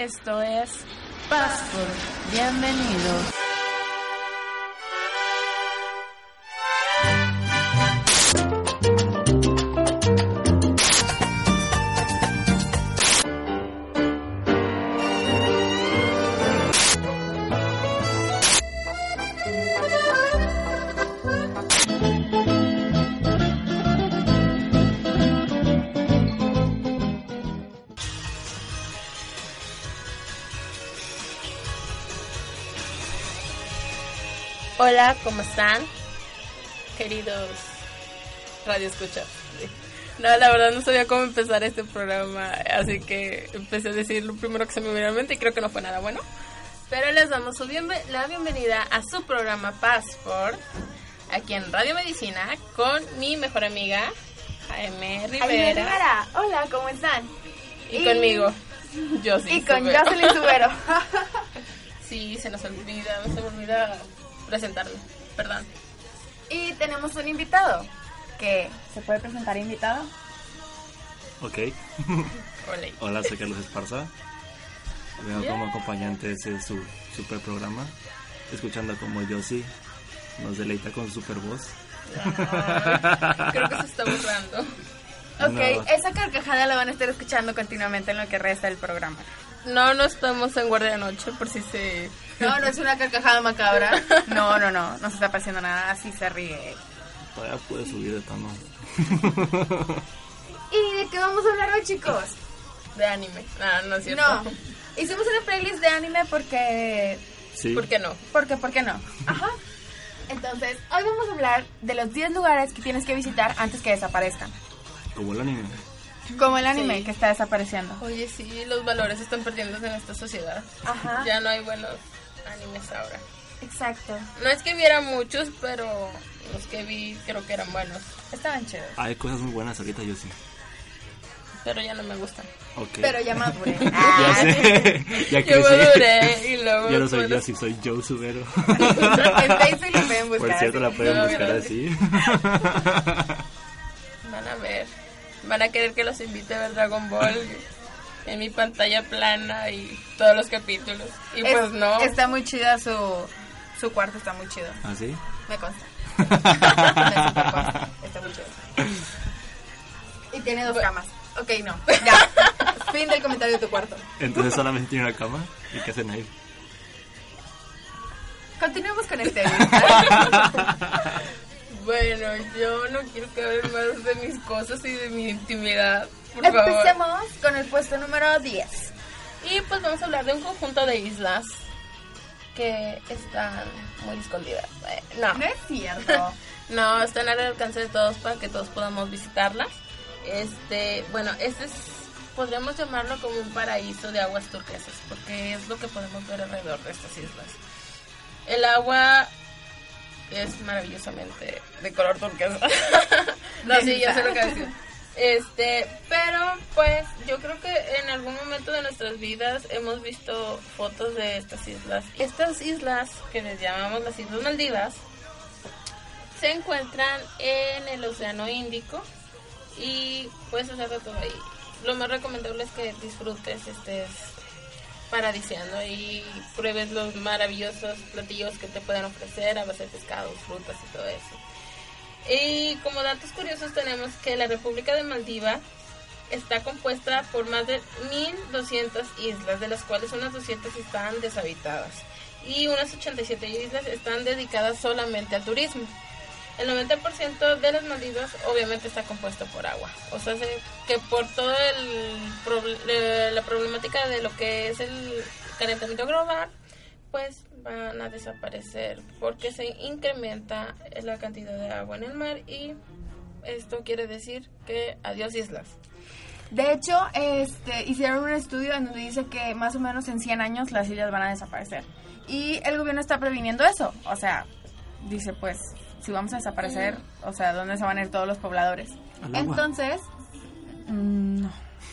Esto es Passport. Bienvenidos. Hola, ¿cómo están? Queridos Radio Escucha. No, la verdad no sabía cómo empezar este programa, así que empecé a decir lo primero que se me vino a la mente y creo que no fue nada bueno. Pero les damos su bienve- la bienvenida a su programa Passport, aquí en Radio Medicina, con mi mejor amiga, Jaime Jaime Rivera, Rivera. Hola, ¿cómo están? y conmigo, Josie. Y con Subero. Jocelyn Subero. Sí, se nos olvida, se me olvida presentarme, perdón. y tenemos un invitado. que ¿Se puede presentar invitado? Ok, Hola. hola, soy Carlos Esparza. Vengo como acompañante de ese su super programa, escuchando como Yossi nos deleita con su super voz. Creo que se está burlando. Ok, No. esa carcajada la van a estar escuchando continuamente en lo que resta del programa. No, no estamos en guardia de noche, por si se... No, no es una carcajada macabra. No, no, no, no se está pasando nada, así se ríe. Todavía puede subir de tono. ¿Y de qué vamos a hablar hoy, chicos? De anime. Ah, no es cierto. No, hicimos una playlist de anime porque... Sí, ¿Por qué no? Porque, ¿por qué no? Ajá. Entonces, hoy vamos a hablar de los 10 lugares que tienes que visitar antes que desaparezcan. Como el anime. Como el anime Sí. que está desapareciendo. Oye, sí, los valores están perdiendo en esta sociedad. Ajá. Ya no hay buenos animes ahora. Exacto. No es que viera muchos, pero los que vi creo que eran buenos. Estaban chidos. Hay cosas muy buenas ahorita, Yossi. Pero ya no me gustan. Ok. Pero ya maduré. ya Ah, sé, ya Yo crecí. maduré y luego... Ya no soy bueno, Yossi, soy Joe Subero. en Facebook lo pueden buscar. Por cierto, la pueden No, buscar gracias. así. Van a ver. Van a querer que los invite a ver Dragon Ball en mi pantalla plana y todos los capítulos. Y Es- pues no. Está muy chida su, su cuarto, está muy chido. ¿Así? Me consta. Me consta. Está muy chido. Y tiene dos camas. Ok, no. Ya. Fin del comentario de tu cuarto. Entonces solamente tiene una cama. ¿Y qué hacen ahí? Continuemos con este. Bueno, yo no quiero que hablen más de mis cosas y de mi intimidad. Por favor. Empecemos con el puesto número 10. Y pues vamos a hablar de un conjunto de islas que están muy escondidas. Eh, no. No es cierto. No, están al alcance de todos para que todos podamos visitarlas. Este, bueno, este es, podríamos llamarlo como un paraíso de aguas turquesas, porque es lo que podemos ver alrededor de estas islas. El agua es maravillosamente de color turquesa. no, sí, ya sé lo que decir. Este, pero pues yo creo que en algún momento de nuestras vidas hemos visto fotos de estas islas. Estas islas, que les llamamos las Islas Maldivas, se encuentran en el Océano Índico y puedes hacer de todo ahí. Lo más recomendable es que disfrutes, estés paradisiando y pruebes los maravillosos platillos que te pueden ofrecer a base de pescados, frutas y todo eso. Y como datos curiosos tenemos que la República de Maldiva está compuesta por más de 1200 islas, de las cuales unas 200 están deshabitadas y unas 87 islas están dedicadas solamente al turismo. El 90% de las Maldivas obviamente está compuesto por agua. O sea, se- que por toda la problemática de lo que es el calentamiento global, pues van a desaparecer porque se incrementa la cantidad de agua en el mar y esto quiere decir que adiós islas. De hecho, este, hicieron un estudio en donde dice que más o menos en 100 años las islas van a desaparecer. Y el gobierno está previniendo eso. O sea, dice pues, si vamos a desaparecer, o sea, ¿dónde se van a ir todos los pobladores? Entonces, mm, no.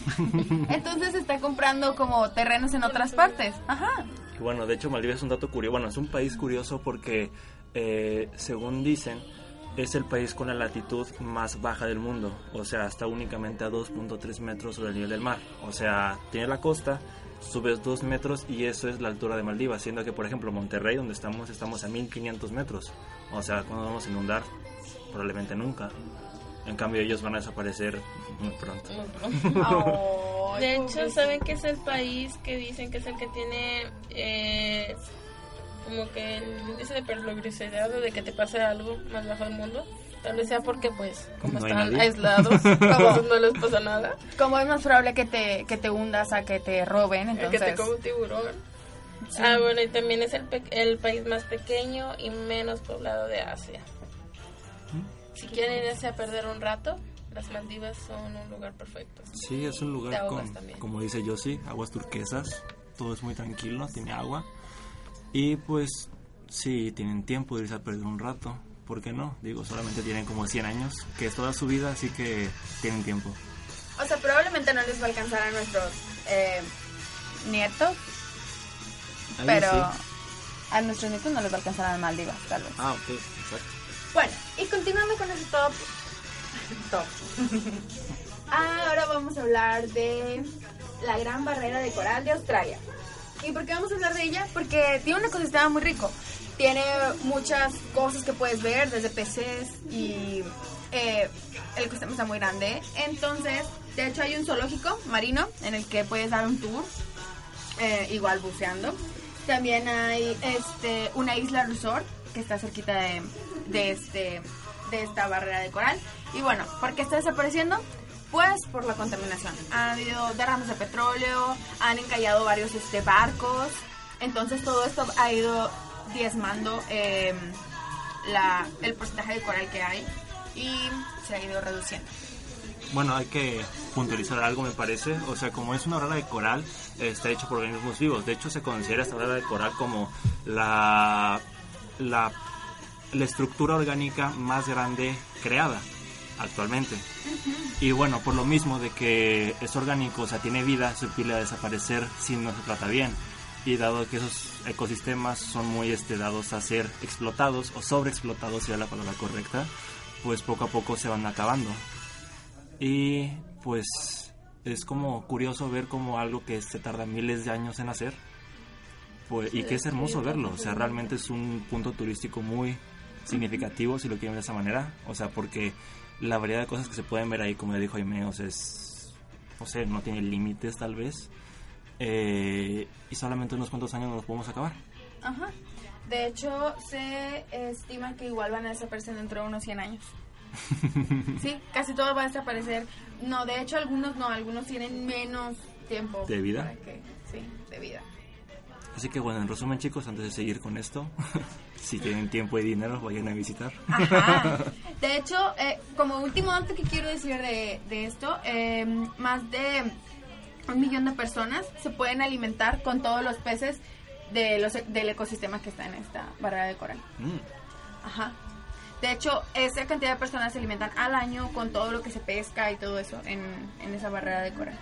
Entonces está comprando como terrenos en otras partes. Ajá. Y bueno, de hecho Maldivas es un dato curioso. Bueno, es un país curioso porque, eh, según dicen, es el país con la latitud más baja del mundo. O sea, está únicamente a 2.3 metros sobre el nivel del mar. O sea, tiene la costa, subes dos metros y eso es la altura de Maldivas, siendo que por ejemplo Monterrey, donde estamos, estamos a 1500 metros. O sea, cuando vamos a inundar? Probablemente nunca. En cambio ellos van a desaparecer muy pronto. Ay, De hecho. ¿saben que es el país que dicen que es el que tiene eh, como que el índice de peligrosidad o de que te pase algo más bajo del mundo? Tal vez sea porque, pues, como No están nadie. aislados, como no les pasa nada. Como es más probable que te, que te hundas a que te roben, El que entonces... te come un tiburón. Sí. Ah, bueno, y también es el, pe- el país más pequeño y menos poblado de Asia. Si quieren irse a perder un rato, las Maldivas son un lugar perfecto. Sí, es un lugar con, como dice Yossi, aguas turquesas, todo es muy tranquilo, tiene agua. Y pues, si tienen tiempo de irse a perder un rato, ¿por qué no? Digo, solamente tienen como 100 años, que es toda su vida, así que tienen tiempo. O sea, probablemente no les va a alcanzar a nuestros eh, nietos, pero sí. a nuestros nietos no les va a alcanzar a Maldivas, tal vez. Ah, ok, exacto. Bueno, y continuando con ese top. top. Ahora vamos a hablar de la gran barrera de coral de Australia. ¿Y por qué vamos a hablar de ella? Porque tiene un ecosistema muy rico. Tiene muchas cosas que puedes ver, desde peces y eh, el ecosistema está muy grande. Entonces, de hecho hay un zoológico marino en el que puedes dar un tour, eh, igual buceando. También hay este una isla resort que está cerquita de, de este de esta barrera de coral. Y bueno, ¿por qué está desapareciendo? Pues por la contaminación. Ha habido derrames de petróleo, han encallado varios este, barcos. Entonces todo esto ha ido diezmando eh, la, el porcentaje de coral que hay y se ha ido reduciendo. Bueno, hay que puntualizar algo, me parece. O sea, como es una barrera de coral, está hecho por organismos vivos. De hecho, se considera esta barrera de coral como la, la, la estructura orgánica más grande creada actualmente. Y bueno, por lo mismo de que es orgánico, o sea, tiene vida, se pide a desaparecer si no se trata bien. Y dado que esos ecosistemas son muy este, dados a ser explotados o sobreexplotados, es la palabra correcta, pues poco a poco se van acabando. Y pues es como curioso ver como algo que se tarda miles de años en hacer. Pues, y que es hermoso verlo, o sea, realmente es un punto turístico muy significativo si lo quieren ver de esa manera, o sea, porque la variedad de cosas que se pueden ver ahí, como le dijo Jaime, o sea, no no tiene límites tal vez, eh, y solamente unos cuantos años nos podemos acabar. Ajá. De hecho, se estima que igual van a desaparecer dentro de unos 100 años. Sí, casi todo va a desaparecer. No, de hecho, algunos no, algunos tienen menos tiempo. ¿De vida? que- sí, de vida. Así que bueno, en resumen chicos, antes de seguir con esto, si tienen tiempo y dinero, vayan a visitar. Ajá. De hecho, eh, como último dato que quiero decir de, de esto, eh, más de un millón de personas se pueden alimentar con todos los peces de los, del ecosistema que está en esta barrera de coral. Mm, Ajá. De hecho, esa cantidad de personas se alimentan al año con todo lo que se pesca y todo eso en, en esa barrera de coral.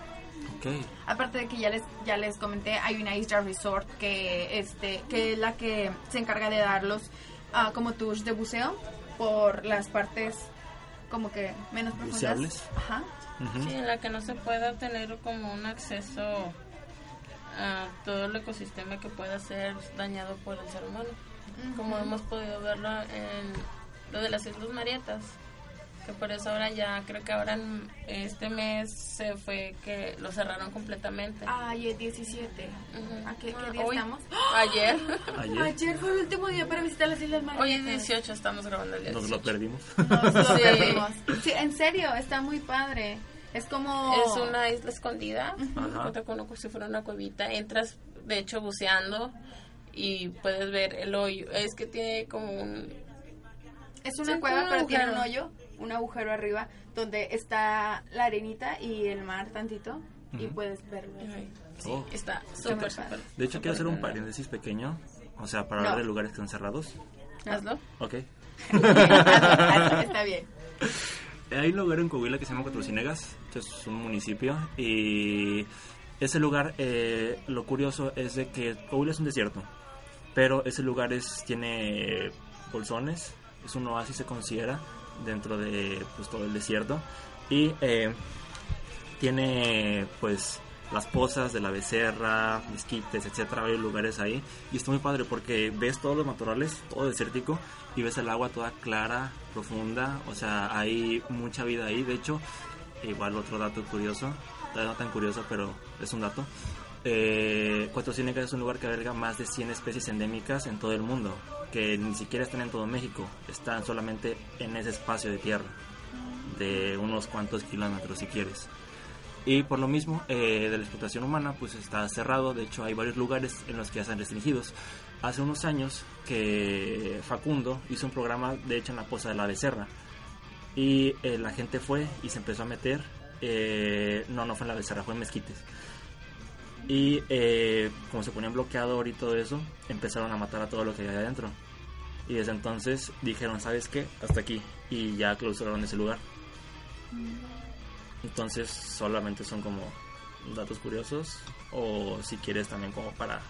ok, Aparte de que ya les ya les comenté, hay una isla resort que este que es la que se encarga de darlos ah, como tours de buceo por las partes como que menos profundas. Buceables. Ajá. Sí, en la que no se pueda tener como un acceso a todo el ecosistema que pueda ser dañado por el ser humano. Como hemos podido verlo en lo de las Islas Marietas. Que por eso ahora ya, creo que ahora en este mes se fue que lo cerraron completamente. Ay, el 17. Ujú. ¿A qué, qué día hoy. estamos? Ayer. Ayer Ayer fue el último día para visitar las Islas Hoy Marietas. es 18, estamos grabando el día nos 18. lo perdimos. Nos lo Sí. perdimos. Sí, en serio, está muy padre. Es como... Es una isla escondida, Ajá. cuenta con como si fuera una cuevita. Entras, de hecho, buceando y puedes ver el hoyo. Es que tiene como un... Es una Sí, cueva, pero tiene un hoyo, un agujero arriba, donde está la arenita y el mar tantito, y puedes verlo. Sí, Oh. está muy súper, súper. De hecho, quiero hacer un paréntesis pequeño, o sea, para No. hablar de lugares que están cerrados. Hazlo. Ok. Hazlo, está bien. Hay un lugar en Coahuila que se llama Cuatro Ciénegas, que es un municipio, y ese lugar, eh, lo curioso es de que Coahuila es un desierto, pero ese lugar es, tiene bolsones, es un oasis se considera dentro de pues, todo el desierto, y eh, tiene pues las pozas de la becerra, mezquites, etcétera, varios lugares ahí. Y está muy padre porque ves todos los matorrales, todo desértico, y ves el agua toda clara, profunda. O sea, hay mucha vida ahí. De hecho, igual otro dato curioso, no tan curioso, pero es un dato. Eh, Cuatro Ciénegas es un lugar que alberga más de 100 especies endémicas en todo el mundo, que ni siquiera están en todo México, están solamente en ese espacio de tierra, de unos cuantos kilómetros si quieres. Y por lo mismo, eh, de la explotación humana, pues está cerrado. De hecho, hay varios lugares en los que ya están restringidos. Hace unos años que Facundo hizo un programa, de hecho, en la Poza de la Becerra. Y eh, la gente fue y se empezó a meter. eh, no, no fue en la Becerra, fue en Mezquites. Y eh, como se ponía un bloqueador y todo eso, empezaron a matar a todo lo que había adentro. Y desde entonces dijeron, ¿sabes qué? Hasta aquí. Y ya clausuraron ese lugar. Entonces solamente son como datos curiosos o si quieres también como para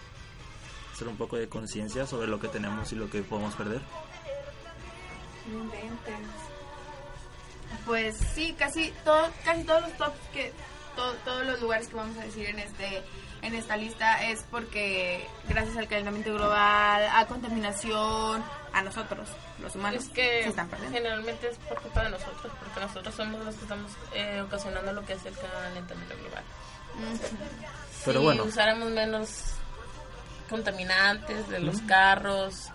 hacer un poco de conciencia sobre lo que tenemos y lo que podemos perder. Pues sí, casi todo, casi todos los tops que to- todos los lugares que vamos a decir en este en esta lista es porque gracias al calentamiento global, a contaminación, a nosotros, los humanos, Es que se están perdiendo. generalmente es por culpa de nosotros, porque nosotros somos los que estamos eh, ocasionando lo que es el calentamiento global. Pero si bueno. usáramos menos contaminantes de los carros,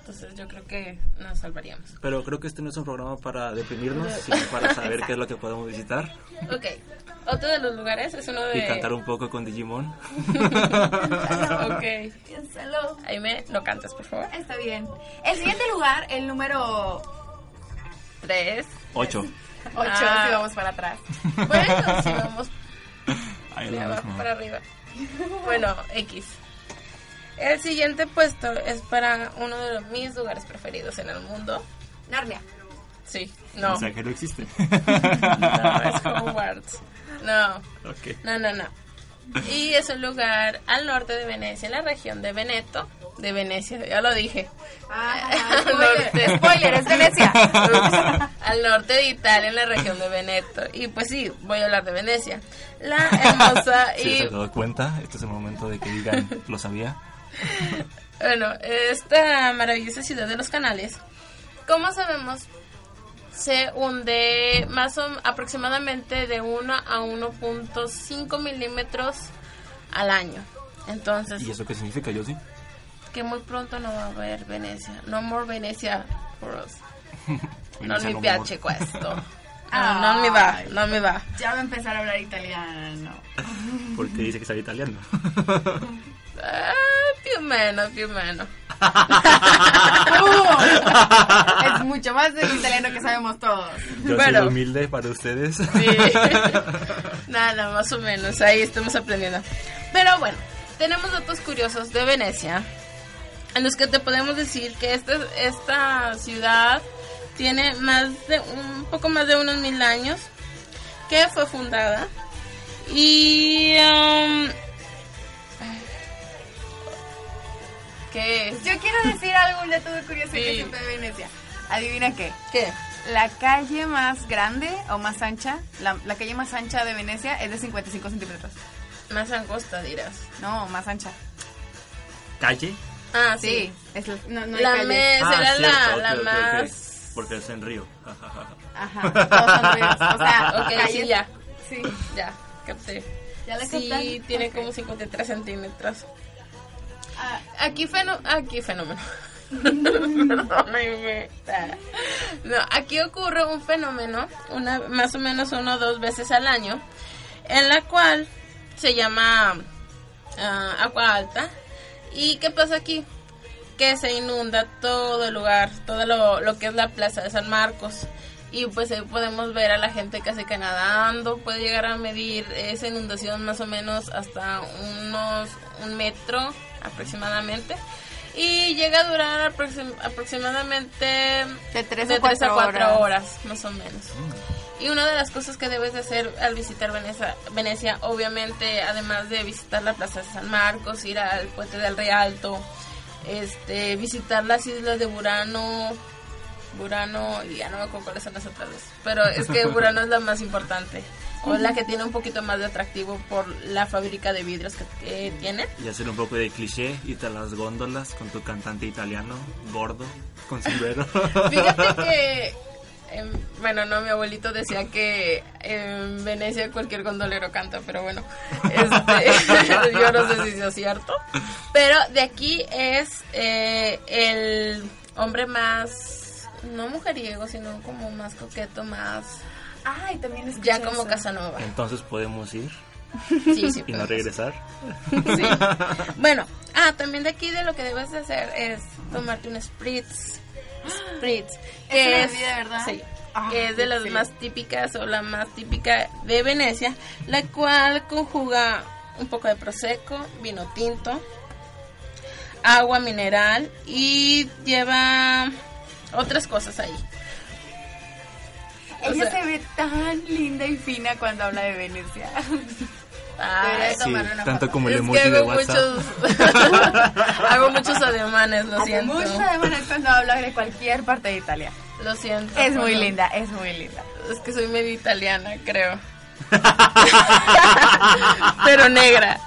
entonces yo creo que nos salvaríamos. Pero creo que este no es un programa para deprimirnos, sino para saber qué es lo que podemos visitar Ok, otro de los lugares es uno de... y cantar un poco con Digimon. ok, Piénsalo. Aime, no cantes, por favor. Está bien. El siguiente lugar, el número Tres. 8. 8, Ah. si vamos para atrás. Bueno, si vamos Ahí lo abajo para arriba. Bueno, X. El siguiente puesto es para uno de mis lugares preferidos en el mundo. Narnia. Sí, no. O sea que no existe. No, es Hogwarts. No, ok. no, no, no. Y es un lugar al norte de Venecia, en la región de Veneto. De Venecia, ya lo dije. Ah, Norte. spoiler. spoiler, es Venecia. al norte de Italia, en la región de Veneto. Y pues sí, voy a hablar de Venecia. La hermosa Si y se han dado cuenta, este es el momento de que digan, lo sabía. Bueno, esta maravillosa ciudad de los canales, como sabemos, se hunde más o aproximadamente de 1 a 1.5 milímetros al año. Entonces, ¿Y eso qué significa, Josie? que muy pronto no va a haber Venecia. No more Venecia for us. No mi no piace questo. No, no mi va, no mi va. Ya va a empezar a hablar italiano. Porque dice que sabe italiano. Ah, più o meno, più o meno. Es mucho más del italiano que sabemos todos. Yo Bueno. soy humilde para ustedes. Sí. Nada, más o menos, ahí estamos aprendiendo. Pero bueno, tenemos datos curiosos de Venecia, en los que te podemos decir que esta, esta ciudad tiene más de un poco más de unos mil años que fue fundada y um, ¿qué es? Yo quiero decir algo, un dato muy curioso que Sí. siempre de Venecia. Adivina qué. ¿Qué? La calle más grande o más ancha, la, la calle más ancha de Venecia es de 55 centímetros. Más angosta dirás. No, más ancha. ¿Calle? Ah, Sí, sí. es la, no, no La calle. mes era cierto, la, más... Porque es en Río. Ajá, todos son ríos. O sea, Ok, calles- sí, ya. Sí, Ya, capté. ya la Sí, tiene como 53 centímetros. Aquí, fenó aquí fenómeno. No, aquí ocurre un fenómeno, una, más o menos uno o dos veces al año, en la cual se llama ah, agua alta. ¿Y qué pasa aquí? Que se inunda todo el lugar, todo lo, lo que es la plaza de San Marcos. Y pues ahí podemos ver a la gente casi que nadando, puede llegar a medir esa inundación más o menos hasta unos un metro aproximadamente. Y llega a durar aproxim- aproximadamente De tres de a cuatro tres a cuatro horas. horas, más o menos. Y una de las cosas que debes de hacer al visitar Venecia, Venecia, obviamente, además de visitar la Plaza de San Marcos, ir al Puente del Rialto, este, visitar las islas de Burano, Burano, y ya no me acuerdo cuáles son las otras dos, pero es que Burano es la más importante. O la que tiene un poquito más de atractivo por la fábrica de vidrios que, que tiene. Y hacer un poco de cliché, irte a las góndolas con tu cantante italiano, gordo, con sombrero. Fíjate que, em, bueno, no, mi abuelito decía que en Venecia cualquier gondolero canta, pero bueno, este, yo no sé si es cierto. Pero de aquí es eh, el hombre más, no mujeriego, sino como más coqueto, más, Ay, también es ya como Casanova. Entonces podemos ir Sí, sí. y no regresar. Sí. Bueno, ah, también de aquí de lo que debes de hacer es tomarte un spritz. Spritz. Que una es, bebida, ¿verdad? Sí. Ah, que es de las sí. más típicas o la más típica de Venecia, la cual conjuga un poco de prosecco, vino tinto, agua mineral y lleva otras cosas ahí. O Ella sea- se ve tan linda y fina cuando habla de Venecia. Ay, Sí, una tanto foto. como el es emoji que de hago WhatsApp. muchos hago muchos ademanes, lo Hace siento. mucho de Venecia cuando habla de cualquier parte de Italia. Lo siento. Es muy linda, es muy linda. Es que soy medio italiana, creo. Pero negra.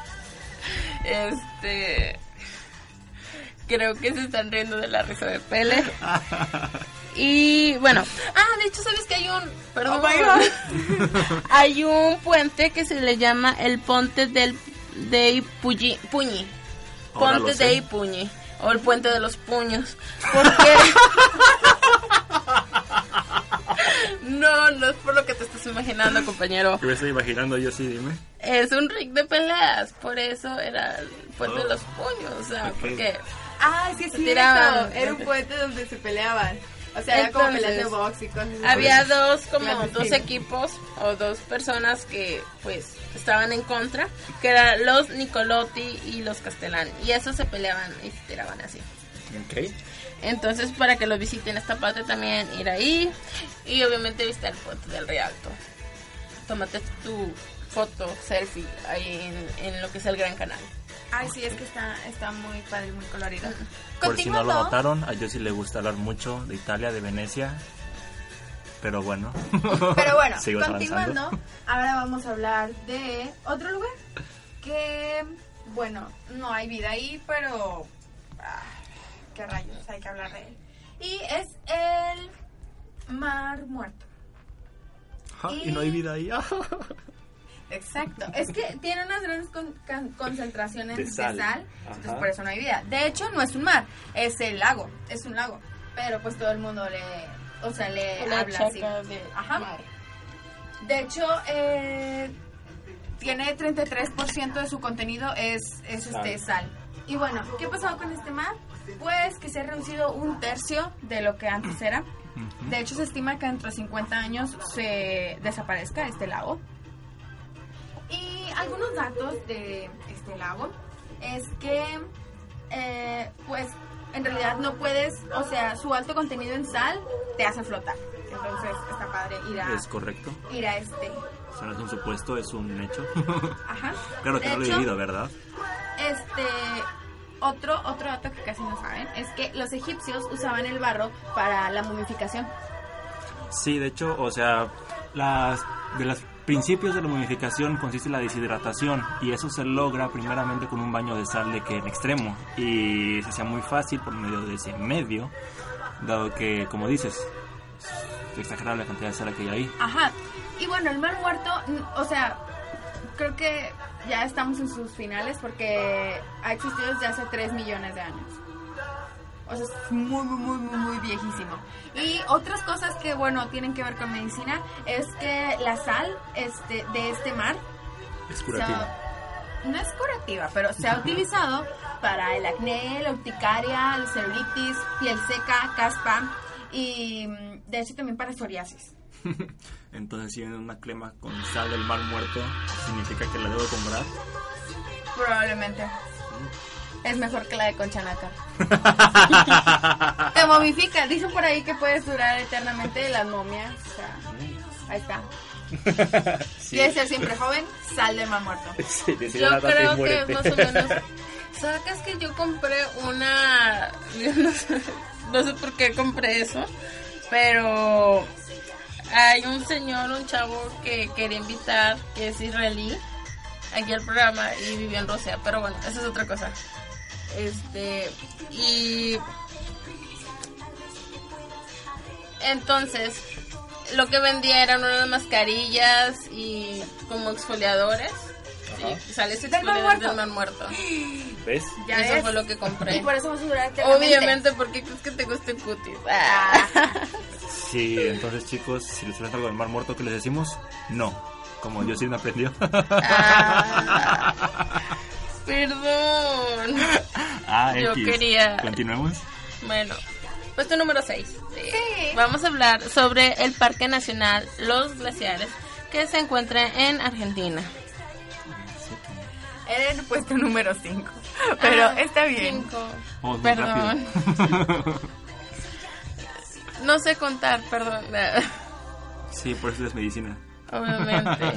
Este. Creo que se están riendo de la risa de Pele. Y bueno, ah, de hecho, ¿sabes que hay un. Perdón. Oh my hay un puente que se le llama el Ponte del dei Pugni. Puñi. Ponte lo sé. dei Puñi. O el puente de los puños. Porque. no, no es por lo que te estás imaginando, compañero. ¿Qué me estoy imaginando yo? Sí, dime. Es un ring de peleas. Por eso era el puente de los puños. O sea, porque. Ah, sí, es Se cierto. tiraban. Era un puente donde se peleaban. O sea, era como peleas de box y cosas. Había dos como Clandestino. dos equipos o dos personas que pues estaban en contra, que eran los Nicolotti y los Castellani y esos se peleaban y se tiraban así. Ok. Entonces para que lo visiten esta parte también ir ahí y obviamente visitar el puente del Rialto. Tómate tu foto, selfie ahí en, en lo que es el Gran Canal. Ay, sí, es que está, está muy padre, muy colorido. Por si no lo notaron, a Josie le gusta hablar mucho de Italia, de Venecia. Pero bueno. Pero bueno, Sigo continuando, avanzando. ahora vamos a hablar de otro lugar que, bueno, no hay vida ahí, pero... ah, ¿Qué rayos? Hay que hablar de él. Y es el Mar Muerto. Ah, y no hay vida ahí. Exacto. Es que tiene unas grandes con- can- concentraciones De de sal. sal, entonces por eso no hay vida. De hecho, no es un mar, es el lago, es un lago. Pero pues todo el mundo le, o sea, le La habla así. de Ajá. mar. De hecho, eh, tiene 33% de su contenido es, es este sal. Y bueno, ¿qué ha pasado con este mar? Pues que se ha reducido un tercio de lo que antes era. De hecho, se estima que dentro de 50 años se desaparezca este lago. Algunos datos de este lago es que, eh, pues, en realidad no puedes, o sea, su alto contenido en sal te hace flotar. Entonces, está padre ir a, Es correcto. ir a este. Eso no es un supuesto, es un hecho. Ajá. claro que De no lo he vivido, ¿verdad? Este, otro, otro dato que casi no saben es que los egipcios usaban el barro para la momificación. Sí, de hecho, o sea, las de los principios de la momificación consiste en la deshidratación y eso se logra primeramente con un baño de sal de que en extremo y se hacía muy fácil por medio de ese medio, dado que, como dices, es exagerable la cantidad de sal que hay ahí. Ajá. Y bueno, el mar muerto, o sea, creo que ya estamos en sus finales porque ha existido desde hace 3 millones de años. O sea, es muy, muy, muy, muy, muy viejísimo. Y otras cosas que, bueno, tienen que ver con medicina es que la sal este, de este mar Es se curativo. ha- no es curativa, pero se ha utilizado para el acné, la urticaria, el celulitis, piel seca, caspa y mm, de hecho también para psoriasis. Entonces, si viene una crema con sal del mar muerto, significa que la debo comprar. Probablemente. Es mejor que la de Conchanaca. Te momifica. Dicen por ahí que puedes durar eternamente las momias. O sea, ahí está. Sí. Quieres ser siempre joven, sal de mar muerto. Sí, Yo creo que más o menos. ¿Sabes que yo compré una. No sé, no sé por qué compré eso, pero hay un señor, un chavo que quería invitar, que es israelí, aquí al programa y vivió en Rusia, pero bueno, esa es otra cosa. Este, y entonces lo que vendía eran unas mascarillas y como exfoliadores. Sí, sale ese Del Mar exfoliador Muerto. del mar muerto. ¿Ves? Ya Eso ves. fue lo que compré. Y por eso vas a durar. Obviamente, porque crees que te guste cutis. Ah. Sí, entonces chicos, si les trata algo del mar muerto, ¿qué les decimos? No. Como yo sí me aprendió. Ah. Perdón. Ah, Yo X. quería- Continuemos. Bueno, puesto número 6. Vamos a hablar sobre el Parque Nacional Los Glaciares que se encuentra en Argentina. Era el puesto número 5. Pero Ah, está bien. muy Perdón. No sé contar, perdón. sí, por eso es medicina. Obviamente.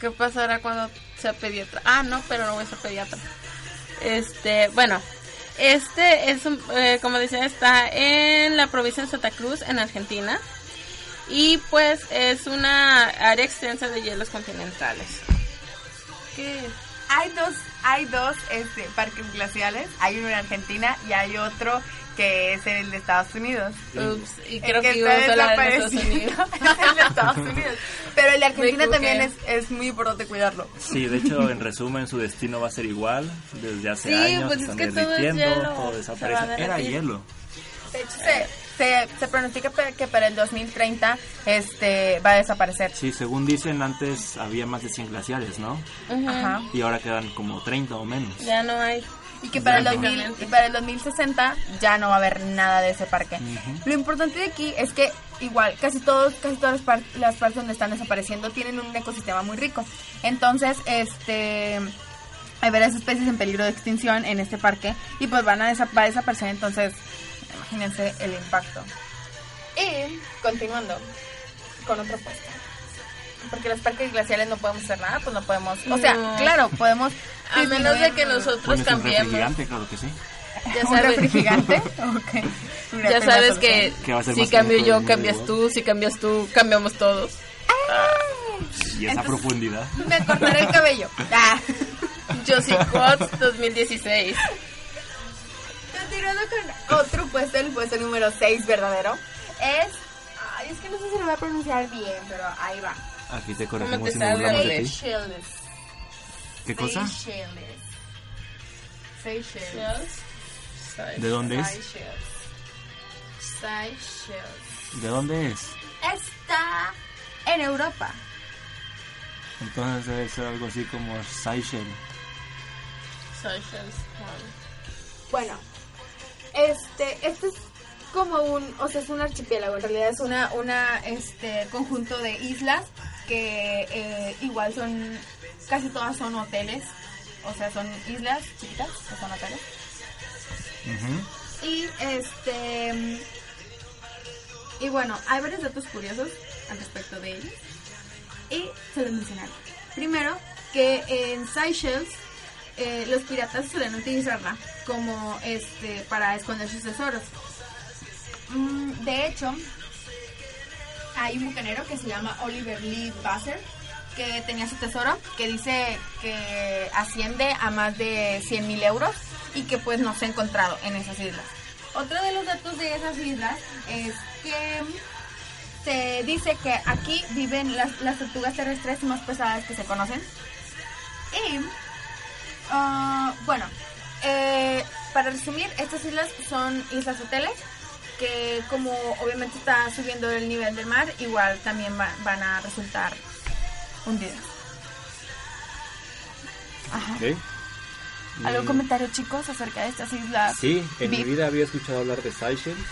¿Qué pasará cuando sea pediatra? Ah, no, pero no voy a ser pediatra. Este, bueno, este es, eh, como decía, está en la provincia de Santa Cruz, en Argentina. Y pues es una área extensa de hielos continentales. Hay dos, hay dos este, parques glaciales. Hay uno en Argentina y hay otro que es el de Estados Unidos. Ups, y El creo que, que iba a la de Estados. Unidos. el de Estados Unidos. Pero el de Argentina también es, es muy importante cuidarlo. Sí, de hecho, en resumen, su destino va a ser igual. Desde hace Sí, años pues es están que todo es derritiendo, hielo, todo desaparece. Era hielo. De hecho, se, se, se pronostica que para el 2030 este, va a desaparecer. Sí, según dicen, antes había más de 100 glaciares, ¿no? Ujú. Ajá. Y ahora quedan como 30 o menos. Ya no hay. Y que para el, 2000, Prácticamente. y para el 2060 ya no va a haber nada de ese parque. Lo importante de aquí es que igual casi todos casi todas las, par- las partes donde están desapareciendo tienen un ecosistema muy rico. Entonces, este hay varias especies en peligro de extinción en este parque y pues van a, desa- va a desaparecer, entonces imagínense el impacto. Y continuando con otro puesto. Porque los parques glaciales no podemos hacer nada, pues no podemos, o sea, No. claro, podemos A menos de que nosotros un cambiemos. refrigerante, claro que sí. Ya un sabes, refrigerante. Ok. Mira, ya sabes que si cambio yo, cambias tú, si cambias tú, cambiamos todos. Y esa Entonces- profundidad. Me cortaré el cabello. Ah. Josie Quotes 2016. Continuando con otro puesto, el puesto número 6 verdadero, es... Ay, es que no sé si lo voy a pronunciar bien, pero ahí va. Aquí te ¿Cómo corregimos y nos burlamos de ti. Seychelles. ¿Qué cosa? Seychelles. Seychelles. ¿De dónde es? Seychelles. Seychelles. ¿De dónde es? Está en Europa. Entonces debe ser algo así como Seychelles. Socials. Bueno, este, este es como un, o sea, es un archipiélago, en realidad es una, una, este, conjunto de islas que eh, igual son, casi todas son hoteles, o sea, son islas chiquitas, que son hoteles. Y este, y bueno, hay varios datos curiosos al respecto de ellos y se los mencionaré. Primero, que en Seychelles eh, los piratas suelen utilizarla como este para esconder sus tesoros. Mm, de hecho, hay un bucanero que se llama Oliver Lee Basser que tenía su tesoro que dice que asciende a más de 100 mil euros y que pues no se ha encontrado en esas islas. Otro de los datos de esas islas es que se dice que aquí viven las, tortugas terrestres más pesadas que se conocen. Y, ah, bueno, eh, para resumir, estas islas son islas hoteles que como obviamente está subiendo el nivel del mar, igual también va- van a resultar hundidas. Ajá. ¿Ok? ¿Algún Mm, comentario, chicos, acerca de estas islas? Sí, en mi Vi- vida había escuchado hablar de Seychelles.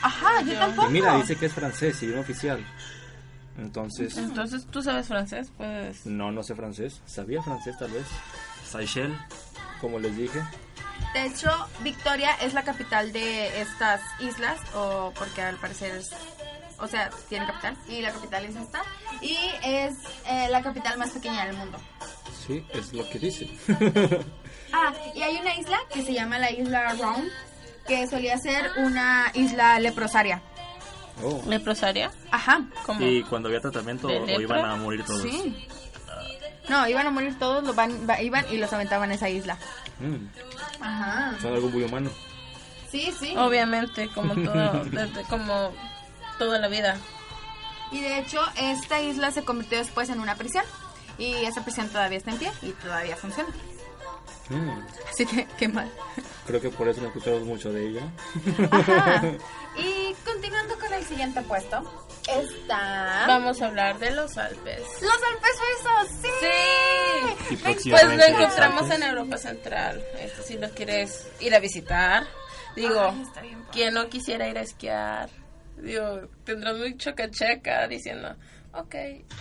Ajá, yo Yo- tampoco. Y mira, dice que es francés, idioma oficial. Entonces, Entonces, ¿tú sabes francés? Pues... no, no sé francés. Sabía francés tal vez, Seychelles. como les dije. De hecho, Victoria es la capital de estas islas, o porque al parecer es, o sea, tiene capital, y la capital es esta, y es eh, la capital más pequeña del mundo. Sí, es lo que dice. Ah, y hay una isla que se llama la isla Round, que solía ser una isla leprosaria. Oh. leprosaria. Ajá. Como Y cuando había tratamiento ¿De o iban a morir todos. Sí. No, iban a morir todos, los van, va- iban y los aventaban a esa isla. Mm, Ajá. son algo muy humano. Sí, sí. obviamente como todo desde como toda la vida. Y de hecho, esta isla se convirtió después en una prisión. Y esa prisión todavía está en pie y todavía funciona. Mm, Así que, qué mal. creo que por eso no escuchamos mucho de ella. Ajá. Y continuando con el siguiente puesto, está... Vamos a hablar de los Alpes. Los Alpes suizos, sí. Y Pues próximamente lo encontramos en Europa Central. Este, si lo quieres ir a visitar. Digo, Ay, quien no quisiera ir a esquiar, digo, tendrás mucho cachaca diciendo, ok,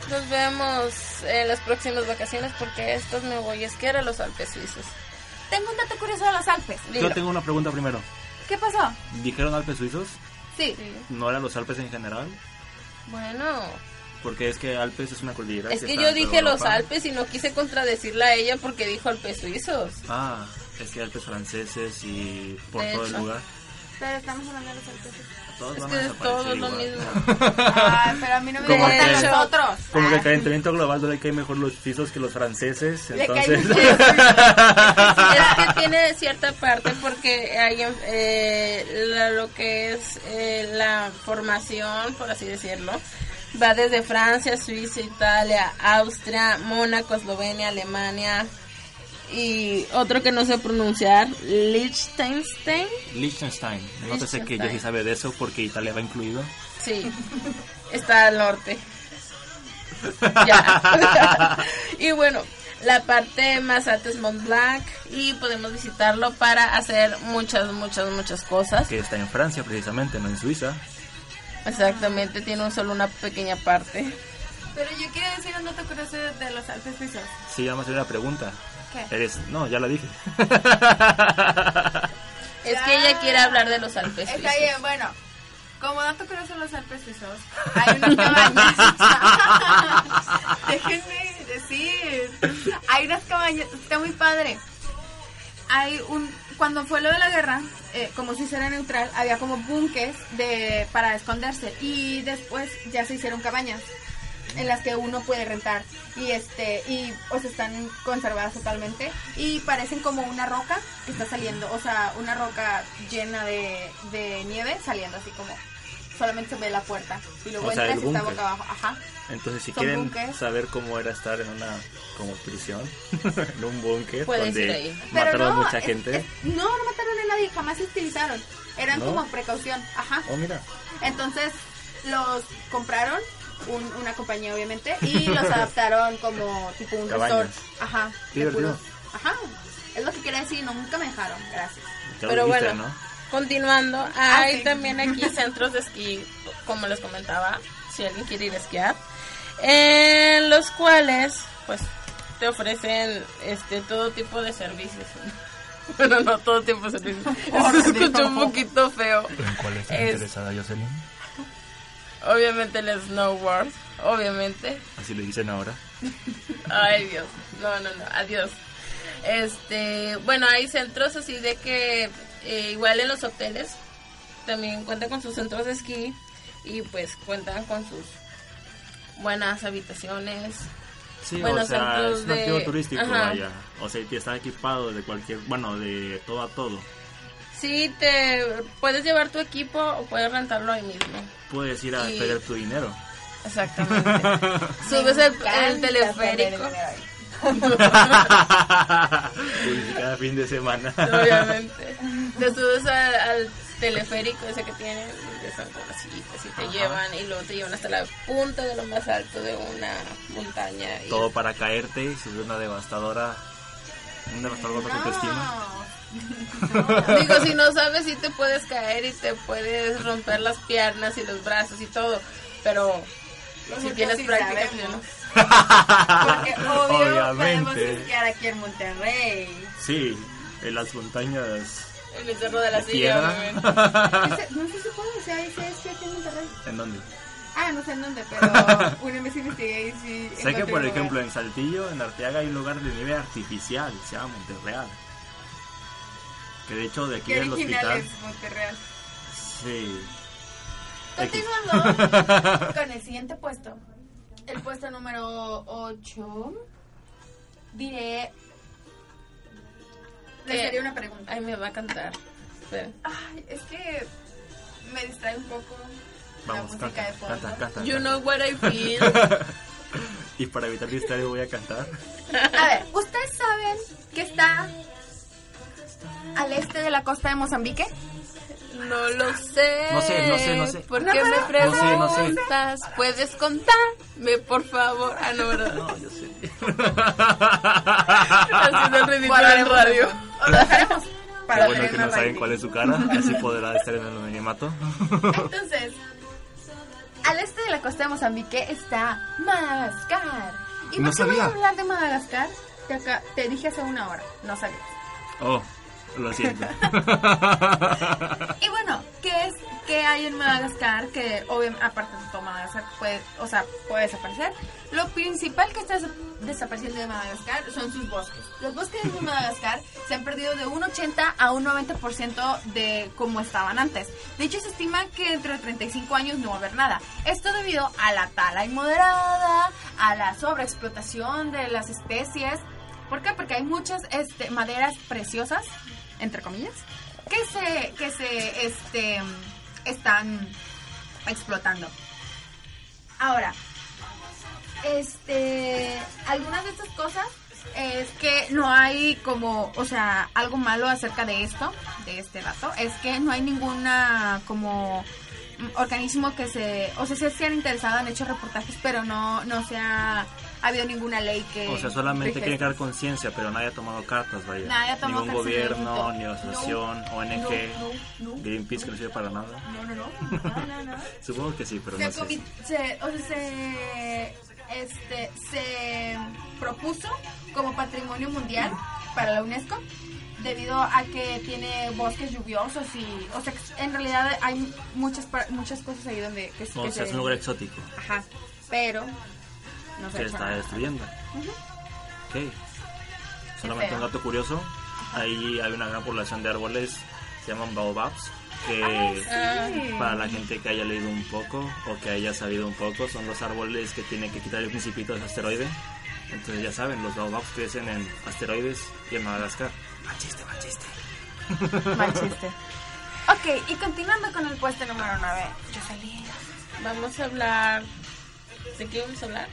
nos vemos en las próximas vacaciones porque estos me voy a esquiar a los Alpes suizos. Tengo un dato curioso de los Alpes. Dilo. Yo tengo una pregunta primero. ¿Qué pasó? ¿Dijeron Alpes suizos? Sí. Sí. ¿No eran los Alpes en general? Bueno, Porque es que Alpes es una cordillera. es que yo dije los. Alpes y no quise contradecirla a ella porque dijo Alpes suizos. Ah, es que Alpes franceses y por De todo el lugar. Pero estamos hablando de los Alpes. Todos Es van que a es desaparecer todo lo igual. mismo. Ay, pero a mí no me Como importan que- los otros. Como que el Ah. calentamiento global no le cae mejor los suizos que los franceses, Le cae entonces... mejor. es que tiene cierta parte porque hay eh, la- lo que es eh, la formación, por así decirlo, va desde Francia, Suiza, Italia, Austria, Mónaco, Eslovenia, Alemania y otro que no sé pronunciar, Liechtenstein. Liechtenstein. No sé que yo sí sabe de eso porque Italia va incluido. Sí, está al norte. Ya. y bueno, la parte más alta es Mont Blanc y podemos visitarlo para hacer muchas, muchas, muchas cosas. Que está en Francia precisamente, no en Suiza. Exactamente, tiene un solo una pequeña parte. Pero yo quiero decir un dato curioso de los Alpes suizos. Sí, vamos a hacer una pregunta. ¿Qué? Eres... No, ya la dije. Es que ella quiere hablar de los Alpes. Está suizos. bien, bueno. Como dato curioso de los Alpes suizos, hay unas cabañas. Déjenme decir. Hay unas cabañas. Está muy padre. Hay un. Cuando fue lo de la guerra, eh, como si era neutral, había como búnques de para esconderse. Y después ya se hicieron cabañas en las que uno puede rentar y este y o sea, están conservadas totalmente y parecen como una roca que está saliendo o sea una roca llena de, de nieve saliendo así como solamente se ve la puerta y luego O sea, entras el y está boca abajo ajá Entonces, si Son quieren saber cómo era estar en una como prisión, en un búnker donde mataron no mucha es- gente. es- no no mataron a nadie jamás se utilizaron eran ¿No? como precaución ajá Oh, mira. Entonces los compraron, un- una compañía obviamente, y los adaptaron como tipo un Cabañas. resort. Ajá. Divertido. Ajá. Es lo que quería decir, no, nunca me dejaron, gracias. Pero bueno, ¿no? continuando, hay sí. también aquí centros de esquí, como les comentaba, si alguien quiere ir a esquiar, en los cuales, pues, te ofrecen este todo tipo de servicios. Bueno, no todo tipo de servicios. Eso se escucha un poquito feo. ¿En cuál está Es- interesada Jocelyn? Obviamente el snowboard, obviamente. Así le dicen ahora. Ay, Dios. No, no, no. Adiós. Este, bueno, hay centros así de que eh, igual en los hoteles también cuentan con sus centros de esquí y pues cuentan con sus buenas habitaciones. Sí, Bueno, o sea, es un activo turístico, ajá. vaya. O sea, y está equipado de cualquier, bueno, de todo a todo. Sí, te puedes llevar tu equipo o puedes rentarlo ahí mismo. Puedes ir a Y- perder tu dinero. Exactamente. Subes el, el teleférico. Cada fin de semana. Obviamente. Te subes al, al teleférico ese que tienen, y te Ajá. llevan y luego te llevan hasta la punta de lo más alto de una montaña. Y todo para caerte y es una devastadora. Un devastador golpe de autoestima. No. Digo, si no sabes, sí te puedes caer y te puedes romper las piernas y los brazos y todo, pero si Nosotros tienes sí práctica, pues, sabemos. no. Porque obvio podemos Obviamente. esquiar aquí en Monterrey. Sí, en las montañas En el cerro de la de silla, obviamente. No sé si puede, o sea, que aquí en Monterrey. ¿En dónde? Ah, no sé en dónde, pero una vez investigué y sí. Sé que, por ejemplo, en Saltillo, en Arteaga, hay un lugar de nieve artificial, se llama Monterreal. Que de hecho, de aquí del hospital. es Monterreal. Sí. Continuando con el siguiente puesto. El puesto número 8. Diré. ¿Qué? haré una pregunta. Ay, me va a cantar. Ay, es que me distrae un poco Vamos, la música canta, de fondo. canta, canta. You know what I feel. Y para evitar distraer voy a cantar. A ver, ¿ustedes saben que está al este de la costa de Mozambique? No lo sé. No sé, no sé, no sé. ¿Por No, qué me no sé, preguntas? no sé. ¿Puedes contarme, por favor? Ah, no, ¿verdad? No, yo sé. Haciendo el ridículo en radio. O lo dejaremos Qué para bueno que no saben cuál es su cara, así podrá estar en el anonimato. Entonces, al este de la costa de Mozambique está Madagascar. ¿Y No por qué voy sabía. a hablar de Madagascar? Te, acá- te dije hace una hora, no sabías. Oh, lo siento. Y bueno, ¿qué es qué hay en Madagascar que obviamente aparte de todo Madagascar puede, o sea, puede desaparecer? Lo principal que está des- desapareciendo de Madagascar son sus bosques. Los bosques de Madagascar se han perdido de un 80 a un 90% de como estaban antes. De hecho, se estima que dentro de 35 años no va a haber nada. Esto debido a la tala inmoderada, a la sobreexplotación de las especies. ¿Por qué? Porque hay muchas este, maderas preciosas, entre comillas, que se, que se este, están explotando. Ahora, este, algunas de estas cosas es que no hay como, o sea, algo malo acerca de esto, de este dato, es que no hay ninguna como organismo que se, o sea, se han interesado, han hecho reportajes, pero no, no se ha habido ninguna ley que... O sea, solamente quieren crear conciencia, pero nadie ha tomado cartas, vaya. Nadie ha tomado Ningún gobierno, ni asociación, No, ONG, no, no, Greenpeace que no sirve para nada. no, no, no, no, no, no. Supongo que sí, pero se, no sé. se- o sea, se, este, se propuso como patrimonio mundial para la UNESCO debido a que tiene bosques lluviosos y, o sea, en realidad hay muchas muchas cosas ahí donde que, O que sea, es un lugar exótico ajá, pero no que está nada. destruyendo. Ok. Solamente feo. un dato curioso. Ahí hay una gran población de árboles, se llaman baobabs, que Ah, sí. para la gente que haya leído un poco o que haya sabido un poco, son los árboles que tienen que quitar el principito de ese asteroide. Entonces ya saben, los baobabs crecen en asteroides y en Madagascar. Mal chiste, mal chiste. Mal chiste. Ok, y continuando con el puesto número 9, Jocelyn. Vamos a hablar. ¿De qué vamos a hablar?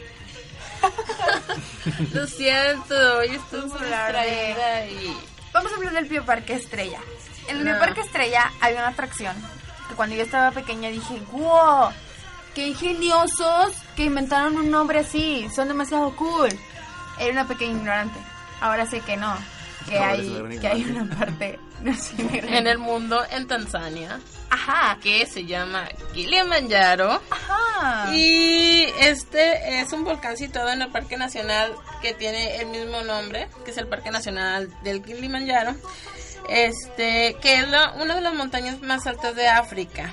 Lo siento, hoy estoy Vamos a muy hablar de- distraída y. Vamos a hablar del Bioparque Estrella. En el No. Bioparque Estrella hay una atracción que cuando yo estaba pequeña dije, ¡wow! ¡Qué ingeniosos que inventaron un nombre así! Son demasiado cool. Era una pequeña ignorante. Ahora sé que no. Que, hay, que hay una parte... En el mundo, en Tanzania, Ajá. que se llama Kilimanjaro. Ajá. Y este es un volcán situado en el Parque Nacional que tiene el mismo nombre, que es el Parque Nacional del Kilimanjaro. Este, que es la- una de las montañas más altas de África.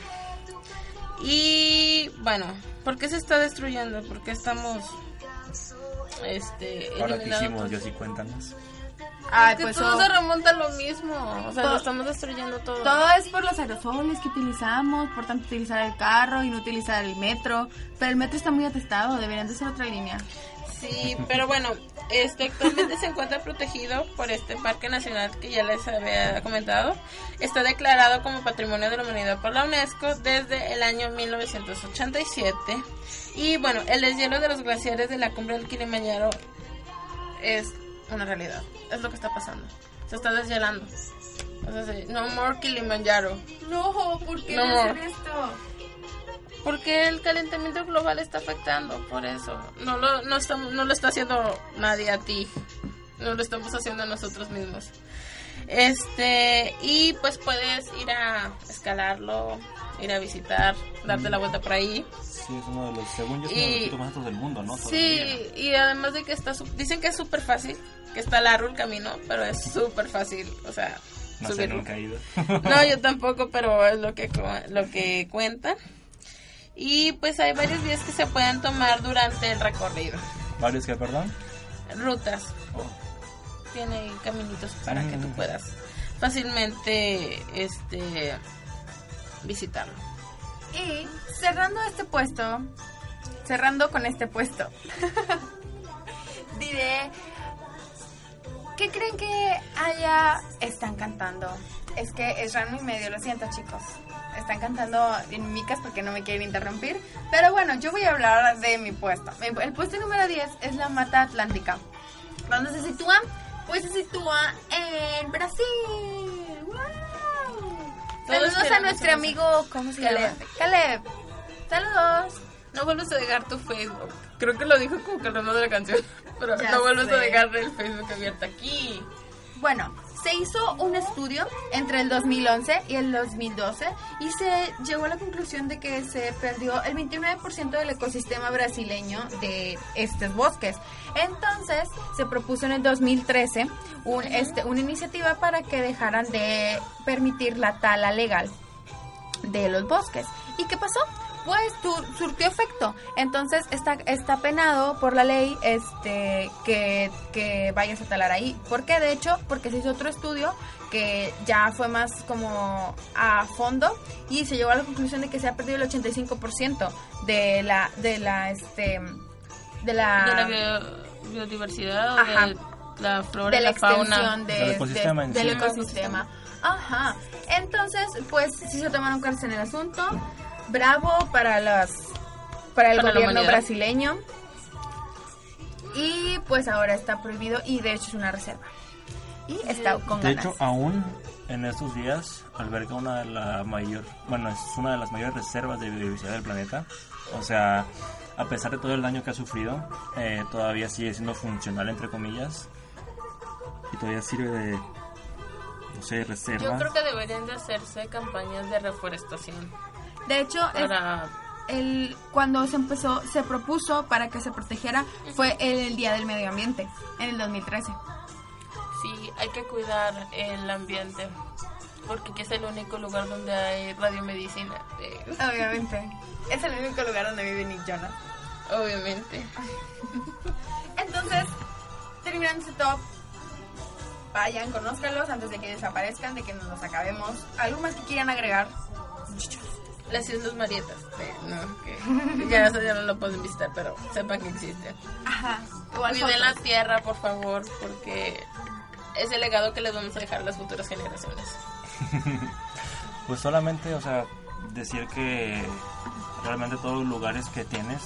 Y bueno, ¿por qué se está destruyendo? ¿Por qué estamos este Ahora que hicimos, yo sí cuéntanos. Ay, Que pues todo oh, se remonta a lo mismo. O sea, Todo- lo estamos destruyendo todo. todo es por los aerosoles que utilizamos, por tanto utilizar el carro y no utilizar el metro. Pero el metro está muy atestado, deberían de ser otra línea. Sí, pero bueno, este actualmente se encuentra protegido por este parque nacional que ya les había comentado. Está declarado como Patrimonio de la Humanidad por la UNESCO desde el año 1987. Y bueno, el deshielo de los glaciares de la cumbre del Kilimanjaro es una realidad. Es lo que está pasando. Se está deshielando. O sea, sí, no more Kilimanjaro. No, ¿por qué No. esto? Porque el calentamiento global está afectando, por eso. No lo, no, estamos, no lo está haciendo nadie a ti. No lo estamos haciendo a nosotros mismos. Este, y pues puedes ir a escalarlo, ir a visitar, darte la vuelta por ahí. Sí, es uno de los, según yo, es uno de Y- los más altos del mundo, ¿no? Sí, Todavía. y además de que está, dicen que es súper fácil, que está largo el camino, pero es súper fácil, o sea, No sé, nunca he ido. No, yo tampoco, pero es lo que, lo que cuentan. Y pues hay varios días que se pueden tomar durante el recorrido. ¿Varios que, perdón? Rutas, Oh, tiene caminitos para que tú Mm. puedas fácilmente este visitarlo. Y cerrando este puesto, cerrando con este puesto, diré, ¿qué creen que haya están cantando? Es que es rano y medio, lo siento chicos. Están cantando en micas porque no me quieren interrumpir. Pero bueno, yo voy a hablar de mi puesto. El puesto número 10 es la Mata Atlántica. ¿Dónde se sitúa? Pues se sitúa en Brasil. Saludos a nuestro amigo, ¿cómo se Caleb. llama? Caleb. Saludos. No vuelves a dejar tu Facebook. Creo que lo dijo como que el de la canción. Pero Ya no vuelves sé. a dejar el Facebook abierto aquí. Bueno, se hizo un estudio entre el 2011 y el 2012 y se llegó a la conclusión de que se perdió el 29% del ecosistema brasileño de estos bosques. Entonces se propuso en el 2013 un, este, una iniciativa para que dejaran de permitir la tala legal de los bosques. ¿Y qué pasó? Pues tu- surtió efecto. Entonces está, está penado por la ley este que, que vayas a talar ahí. ¿Por qué? De hecho, porque se hizo otro estudio que ya fue más como a fondo y se llegó a la conclusión de que se ha perdido el 85% de la de la este de la De la bio- biodiversidad o Ajá. de la flora de y la la fauna. extensión de- Del ecosistema de- en del sí. ecosistema. Ajá. Entonces, pues sí se tomaron cartas en el asunto. Bravo para las para el Para gobierno brasileño. Y pues ahora está prohibido y de hecho es una reserva. Y está con De ganas. hecho, aún en estos días alberga una de la mayor, bueno, es una de las mayores reservas de biodiversidad del planeta. O sea, a pesar de todo el daño que ha sufrido, eh, todavía sigue siendo funcional entre comillas y todavía sirve de, no sé, reserva. Yo creo que deberían de hacerse campañas de reforestación de hecho, para el, cuando se empezó, se propuso para que se protegiera fue el Día del Medio Ambiente, en el 2013. sí hay que cuidar el ambiente porque aquí es el único lugar donde hay radiomedicina Obviamente. Es el único lugar donde vive Nick Jonas. obviamente Entonces, terminando este top, vayan, conózcalos antes de que desaparezcan, de que nos los acabemos. ¿Algo más que quieran agregar? Las Islas Marietas eh, no, que ya eso ya no lo pueden visitar pero sepan que existen Ajá. Cuiden la tierra por favor porque es el legado que les vamos a dejar a las futuras generaciones Pues solamente, o sea, decir que realmente todos los lugares que tienes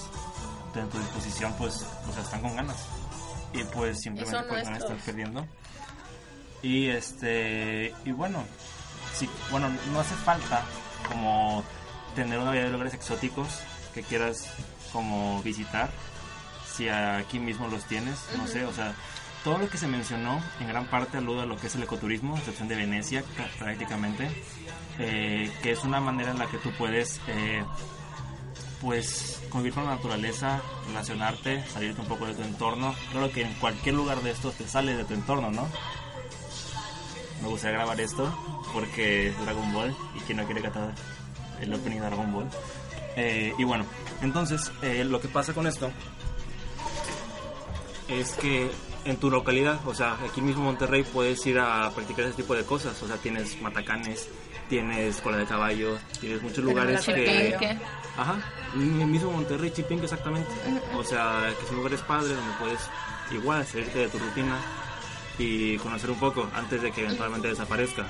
de tu disposición, pues, o sea, están con ganas. Y pues simplemente pues, van a estar perdiendo. Y este, y bueno, sí, bueno, no hace falta como tener una variedad de lugares exóticos que quieras como visitar. Si aquí mismo los tienes, no sé, o sea, todo lo que se mencionó en gran parte alude a lo que es el ecoturismo, excepción de Venecia ca- prácticamente, eh, que es una manera en la que tú puedes eh, pues convivir con la naturaleza, relacionarte, salirte un poco de tu entorno. Claro que en cualquier lugar de estos te sale de tu entorno, ¿no? Me gustaría grabar esto porque es Dragon Ball y quien no quiere catar el opening de Dragon Ball. Eh, y bueno, entonces eh, lo que pasa con esto es que en tu localidad, o sea, aquí mismo en Monterrey puedes ir a practicar ese tipo de cosas. O sea, tienes matacanes, tienes cola de caballo, tienes muchos lugares que... ¿Qué? Ajá, mismo Monterrey, Chipinque exactamente. O sea, que son lugares padres donde puedes igual salirte de tu rutina y conocer un poco antes de que eventualmente desaparezca.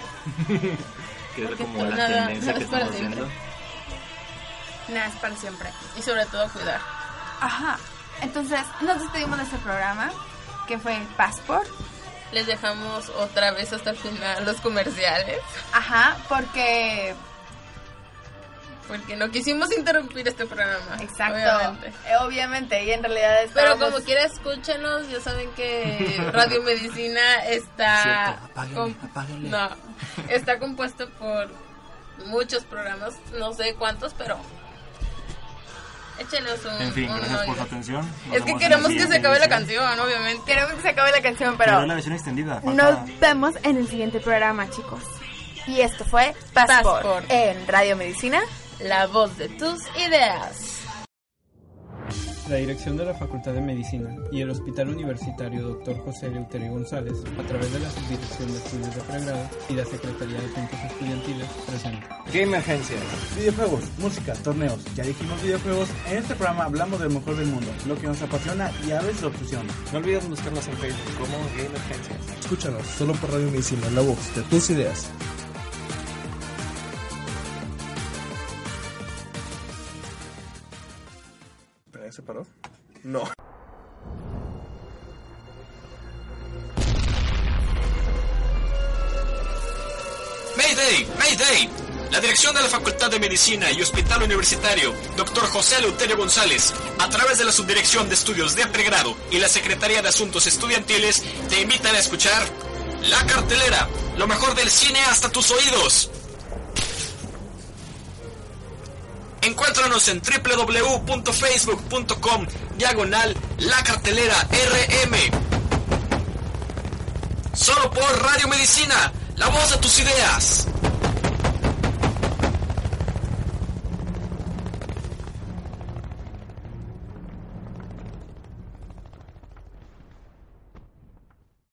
que es Porque como la nada- tendencia nada que es para estamos siempre. viendo. Nada, es para siempre. y sobre todo cuidar Ajá. Entonces, nos despedimos de este programa, que fue Passport. les dejamos otra vez hasta el final los comerciales Ajá, porque... porque no quisimos interrumpir este programa Exacto. obviamente. Eh, Obviamente, y en realidad Pero estábamos- como quiera, escúchenos. Ya saben que Radio Medicina está. Cierto, apáguenle, com- apáguenle. No, está compuesto por muchos programas, no sé cuántos, pero. Échenos un. En fin, un gracias por su atención. Nos Es que queremos que se acabe la canción, obviamente. Queremos que se acabe la canción, Pero pero la versión extendida. falta- nos vemos en el siguiente programa, chicos. Y esto fue Passport, Passport. en Radio Medicina. La voz de tus ideas. La dirección de la Facultad de Medicina y el Hospital Universitario Dr. José Eleuterio González, a través de la Subdirección de Estudios de Pregrado y la Secretaría de Asuntos Estudiantiles, presenta. ¿Qué emergencia? Videojuegos, música, torneos. Ya dijimos videojuegos. En este programa hablamos del mejor del mundo, lo que nos apasiona y a veces obsesiona. No olvides buscarnos en Facebook como Game Emergencia. Escúchanos solo por Radio Medicina, la voz de tus ideas. No. Mayday, Mayday. La dirección de la Facultad de Medicina y Hospital Universitario, Dr. José Eleuterio González, a través de la Subdirección de Estudios de Pregrado y la Secretaría de Asuntos Estudiantiles, te invitan a escuchar La Cartelera, lo mejor del cine hasta tus oídos. Encuéntranos en www.facebook.com diagonal La Cartelera RM. Solo por Radio Medicina, la voz de tus ideas.